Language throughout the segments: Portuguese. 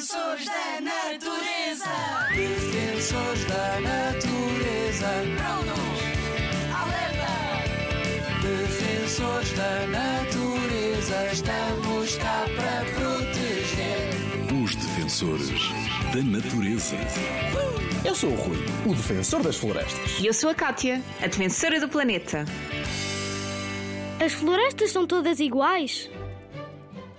Defensores da natureza. Defensores da natureza. Prontos. Alerta. Defensores da natureza. Estamos cá para proteger. Os defensores da natureza. Eu sou o Rui, o defensor das florestas. E eu sou a Kátia, a defensora do planeta. As florestas são todas iguais?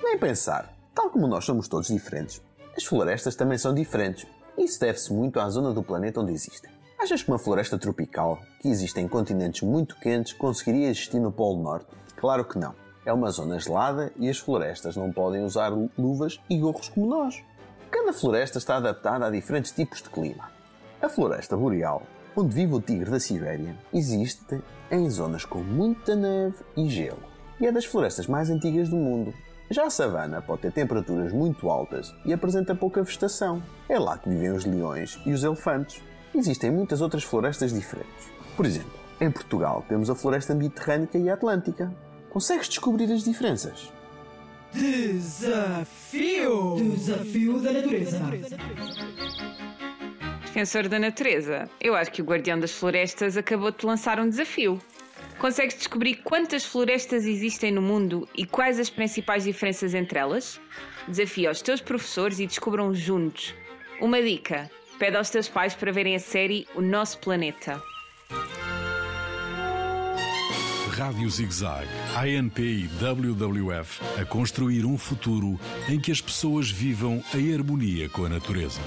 Nem pensar. Tal como nós somos todos diferentes, as florestas também são diferentes. Isso deve-se muito à zona do planeta onde existem. Achas que uma floresta tropical, que existe em continentes muito quentes, conseguiria existir no Polo Norte? Claro que não. É uma zona gelada e as florestas não podem usar luvas e gorros como nós. Cada floresta está adaptada a diferentes tipos de clima. A floresta boreal, onde vive o tigre da Sibéria, existe em zonas com muita neve e gelo e é das florestas mais antigas do mundo. Já a savana pode ter temperaturas muito altas e apresenta pouca vegetação. É lá que vivem os leões e os elefantes. Existem muitas outras florestas diferentes. Por exemplo, em Portugal temos a floresta mediterrânica e a atlântica. Consegues descobrir as diferenças? Desafio! Desafio da natureza. Defensor da natureza, eu acho que o Guardião das Florestas acabou de lançar um desafio. Consegues descobrir quantas florestas existem no mundo e quais as principais diferenças entre elas? Desafia aos teus professores e descubram juntos. Uma dica: pede aos teus pais para verem a série O Nosso Planeta. Rádio ZigZag, ANP e WWF a construir um futuro em que as pessoas vivam em harmonia com a natureza.